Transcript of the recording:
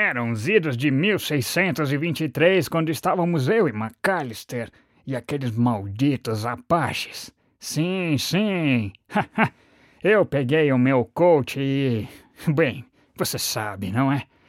Eram os idos de 1623, quando estávamos eu e McAllister e aqueles malditos apaches. Sim, sim. eu peguei o meu coach e. Bem, você sabe, não é?